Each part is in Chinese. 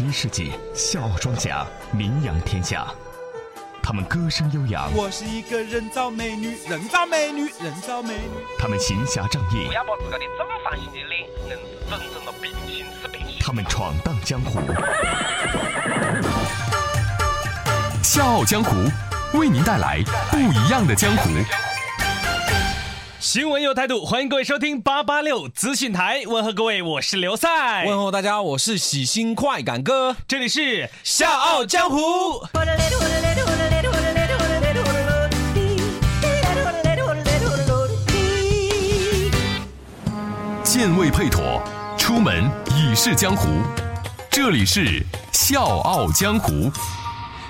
十一世纪，笑傲庄稼名扬天下。他们歌声悠扬，我是一个人造美女，人造美女，人造美女。他们行侠仗义不，要把自个的正方形的脸硬是整成了平行四平行。他们闯荡江湖。笑傲江湖，为您带来不一样的江湖。新闻有态度，欢迎各位收听八八六资讯台。问候各位，我是刘赛，问候大家，我是喜新快感哥，这里是笑傲江湖。剑未配妥，出门已是江湖。这里是笑傲江湖。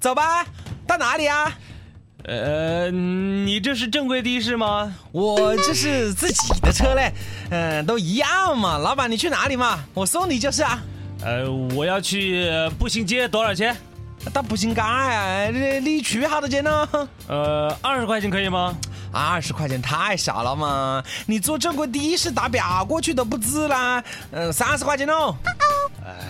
走吧，到哪里啊？呃，你这是正规的士吗？我这是自己的车嘞，嗯、都一样嘛。老板，你去哪里嘛？我送你就是啊。呃，我要去呃步行街，多少钱？到步行街啊，你你去好多钱呢？呃，二十块钱可以吗？二十块钱太少了嘛！你坐正规的士打表过去都不止啦。嗯，三十块钱哦。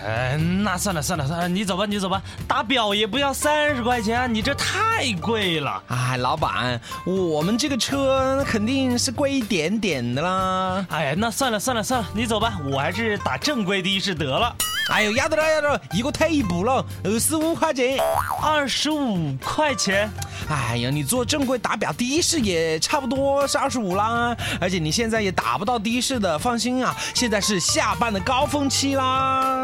哎，那算了算了算了，你走吧你走吧，打表也不要三十块钱啊，你这太贵了。哎，老板，我们这个车肯定是贵一点点的啦。哎呀，那算了算了算了，你走吧，我还是打正规的士得了。哎呦，要得了要得了，一个退一步了，二十五块钱。二十五块钱，哎呀，你坐正规打表的士也差不多是二十五啦，而且你现在也打不到的士的，放心啊，现在是下班的高峰期啦。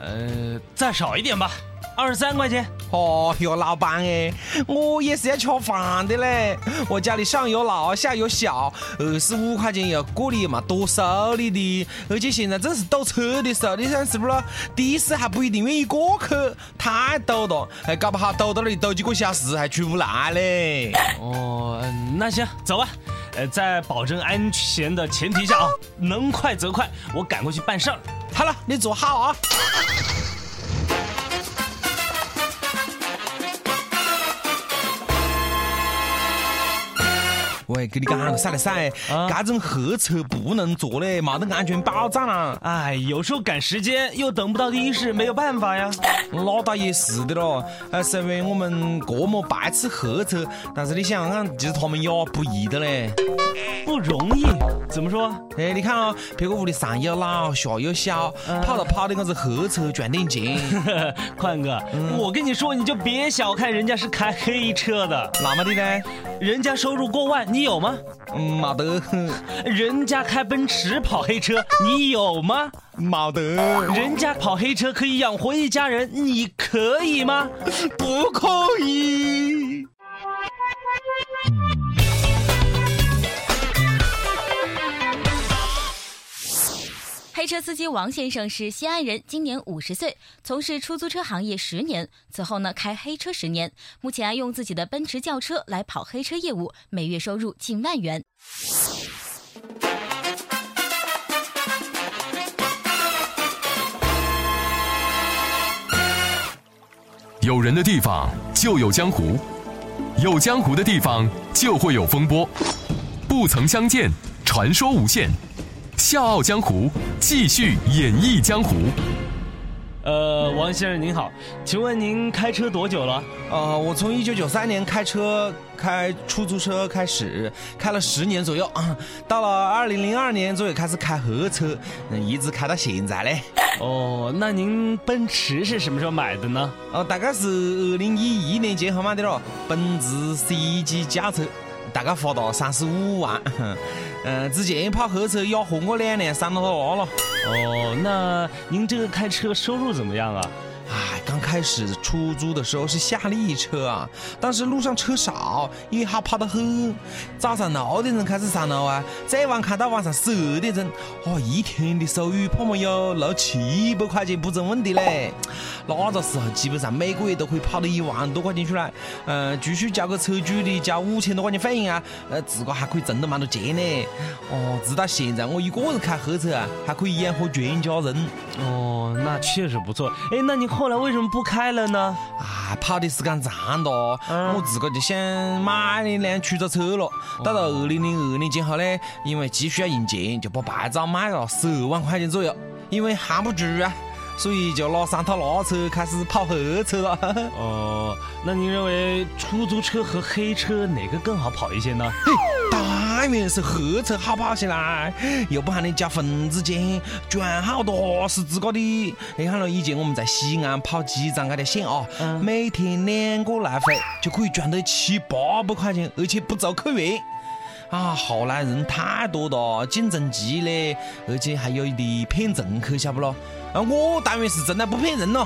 呃，再少一点吧，二十三块钱。哦哟，老板哎，我也是要吃饭的嘞，我家里上有老下有小，二十五块钱要过你嘛多收你的，而且现在正是堵车的时候，你想是不是？的士还不一定愿意过去，太堵了，还搞不好堵到那里堵几个小时还出不来嘞。哦，嗯那行，走吧。呃，在保证安全的前提下啊，能快则快，我赶过去办事儿。好了，你坐好啊。喂，给你讲了，晒了晒，啊这种黑车不能坐嘞，没得安全保障啊。哎，有时候赶时间又等不到的士，没有办法呀。那倒也是的咯，呃，虽然我们这么排斥黑车，但是你想想看，其实他们也不易的嘞。不容易，怎么说？哎，你看啊、别个屋里上有老下有小，跑了跑的我是黑车赚点钱，宽哥，我跟你说，你就别小看人家是开黑车的，哪么的呢？人家收入过万，你有吗？嗯，没得，人家开奔驰跑黑车，你有吗？没得，人家跑黑车可以养活一家人，你可以吗？不可以。黑车司机王先生是西安人，今年五十岁，从事出租车行业十年。此后呢，开黑车十年，目前用自己的奔驰轿车来跑黑车业务，每月收入近万元。有人的地方就有江湖，有江湖的地方就会有风波。不曾相见，传说无限。笑傲江湖，继续演绎江湖。呃，王先生您好，请问您开车多久了？呃，我从一九九三年开车开出租车开始，开了十年左右，啊 到了二零零二年左右开始开黑车，嗯，一直开到现在嘞。哦，那您奔驰是什么时候买的呢？哦，大概是二零一一年前后买的了，奔驰 C 级轿车，大概花了三十五万。嗯，之前跑黑车压活我两年，三了多了。哦，那您这个开车收入怎么样啊？开始出租的时候是夏利车啊，当时路上车少，也好跑得很。早上六点钟开始上路啊，再晚开到晚上十二点钟，哦，一天的收入怕么有六七百块钱不成问题嘞。那个时候基本上每个月都可以跑到一万多块钱出来，嗯，继续交给车主的交五千多块钱费用啊，呃，自个还可以挣得蛮多钱呢。哦，直到现在我一个人开黑车啊，还可以养活全家人。哦，那确实不错。哎，那你后来为什么不开了呢？啊，跑的时间长了，我自个就想买一辆出租车了。到了二零零二年前后呢，因为急需要用钱，就把牌照卖了十二万块钱左右，因为 hand 不住啊。所以就拿三套拉车开始跑黑车了。哦，那你认为出租车和黑车哪个更好跑一些呢？嘿当然是黑车好跑些啦，又不喊你交份子钱，赚好多是自个的。你看了以前我们在西安跑机场那条线啊，每天两个来回就可以赚到七八百块钱，而且不走客源。啊，后来人太多了，竞争激烈，而且还有一点骗乘客，晓不咯？啊，我当然是从来不骗人了，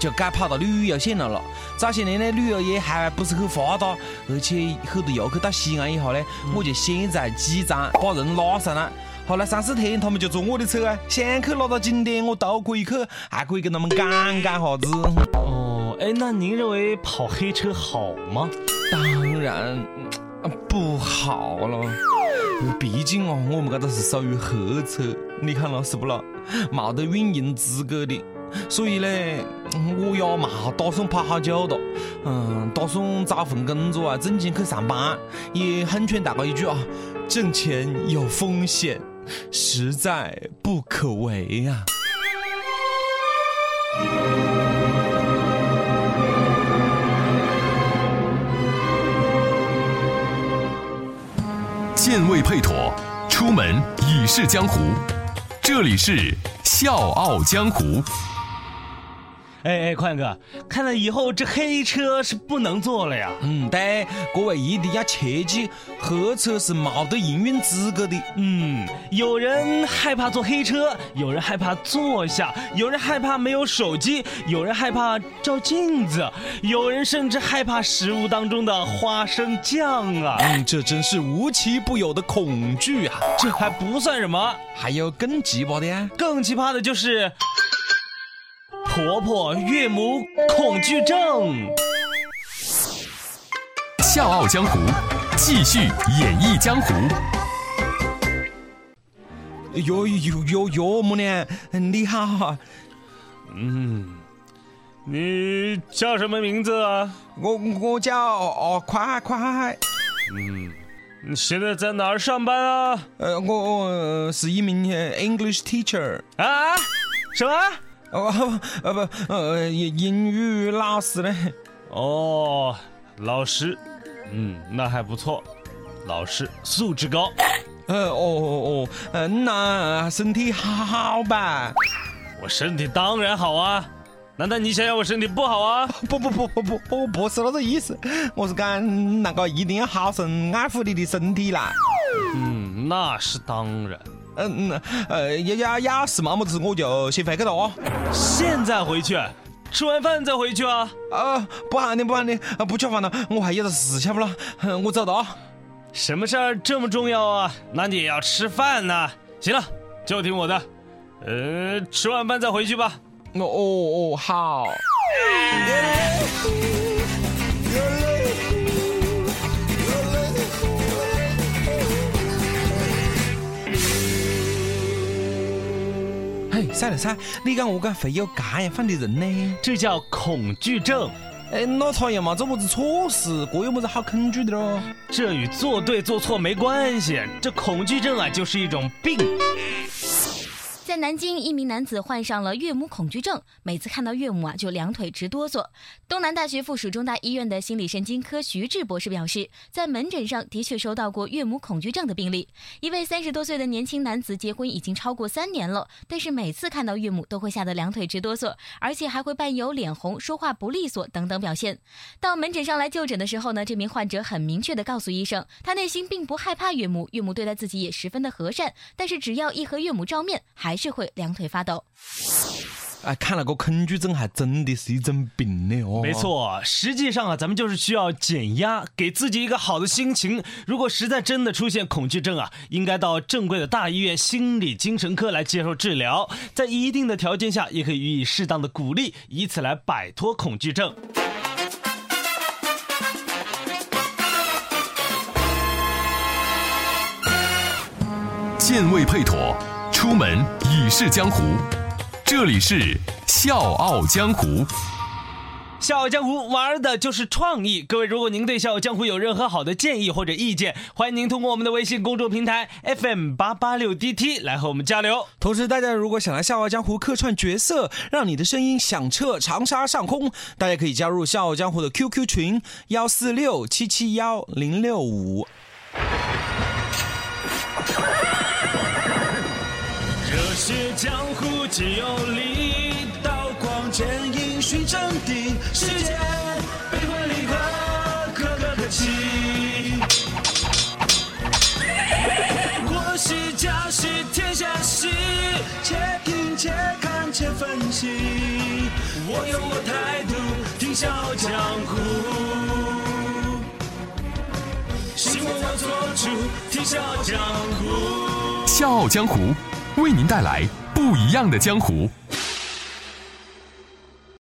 就改跑到旅游线了了。早些年呢，旅游业还不是很发达，而且很多游客到西安以后呢，我就先在机场把人拉上来，后来三四天他们就坐我的车啊，想去哪个景点我都可以去，还可以跟他们讲讲哈子。哦，哎，那您认为跑黑车好吗？当然。不好了，毕竟哦，我们这个是属于黑车，你看了是不啦？没得运营资格的，所以呢，我也没打算跑好久的。嗯，打算找份工作啊，正经去上班。也很劝大家一句啊，挣钱有风险，实在不可为呀。剑未配妥，出门已是江湖。这里是《笑傲江湖》。哎哎，宽哥，看来以后这黑车是不能坐了呀。嗯，对，各位一定要切记，黑车是没得营运资格的。嗯，有人害怕坐黑车，有人害怕坐下，有人害怕没有手机，有人害怕照镜子，有人甚至害怕食物当中的花生酱啊。嗯，这真是无奇不有的恐惧啊！这还不算什么，还有更奇葩的呀！更奇葩的就是。婆婆岳母恐惧症，笑傲江湖，继续演绎江湖。岳岳岳岳母娘，你好。嗯，你叫什么名字啊？我我叫哦快快。嗯，你现在在哪儿上班啊？呃，我是一名 English teacher。啊？什么？哦，呃不，呃英英语老师嘞。哦，老师，嗯，那还不错，老师素质高。呃，哦哦哦，嗯，那身体好吧？我身体当然好啊，难道你想要我身体不好啊？不不不不不，我不是那个意思，我是讲那个一定要好生爱护你的身体啦。嗯，那是当然。嗯嗯呃要要要是嘛么子我就先回去了哦。现在回去，吃完饭再回去啊？啊，不喊你不喊你，不吃饭了，我还有点事，晓不咯？我走了啊。什么事儿这么重要啊？那你也要吃饭呢。行了，就听我的。呃，吃完饭再回去吧。哦哦哦，好。晒了算，你讲我讲会有这样放的人呢？这叫恐惧症。哎，那他也没做么子错事，这有么子好恐惧的咯？这与做对做错没关系，这恐惧症啊就是一种病。在南京，一名男子患上了岳母恐惧症，每次看到岳母啊，就两腿直哆嗦。东南大学附属中大医院的心理神经科徐志博士表示，在门诊上的确收到过岳母恐惧症的病例。一位三十多岁的年轻男子结婚已经超过三年了，但是每次看到岳母都会吓得两腿直哆嗦，而且还会伴有脸红、说话不利索等等表现。到门诊上来就诊的时候呢，这名患者很明确的告诉医生，他内心并不害怕岳母，岳母对待自己也十分的和善，但是只要一和岳母照面，还是。会两腿发抖。哎，看了个恐惧症还真的是一种病呢哦。没，错，实际上啊，咱们就是需要减压，给自己一个好的心情。如果实在真的出现恐惧症啊，应该到正规的大医院心理精神科来接受治疗，在一定的条件下，也可以予以适当的鼓励，以此来摆脱恐惧症。健胃配妥，出门已是江湖。这里是《笑傲江湖》。笑傲江湖玩的就是创意。各位，如果您对笑傲江湖有任何好的建议或者意见，欢迎您通过我们的微信公众平台 FM 八八六 DT 来和我们交流。同时，大家如果想来《笑傲江湖》客串角色，让你的声音响彻长沙上空，大家可以加入《笑傲江湖》的 QQ 群幺四六七七幺零六五。热血江湖皆有力，刀光剑影寻真谛，世间悲欢离合，可歌可泣。国事家事天下事，且听且看且分析。我有我态度，听笑傲江湖。希望我做主，听笑傲江湖。《笑傲江湖》为您带来不一样的江湖。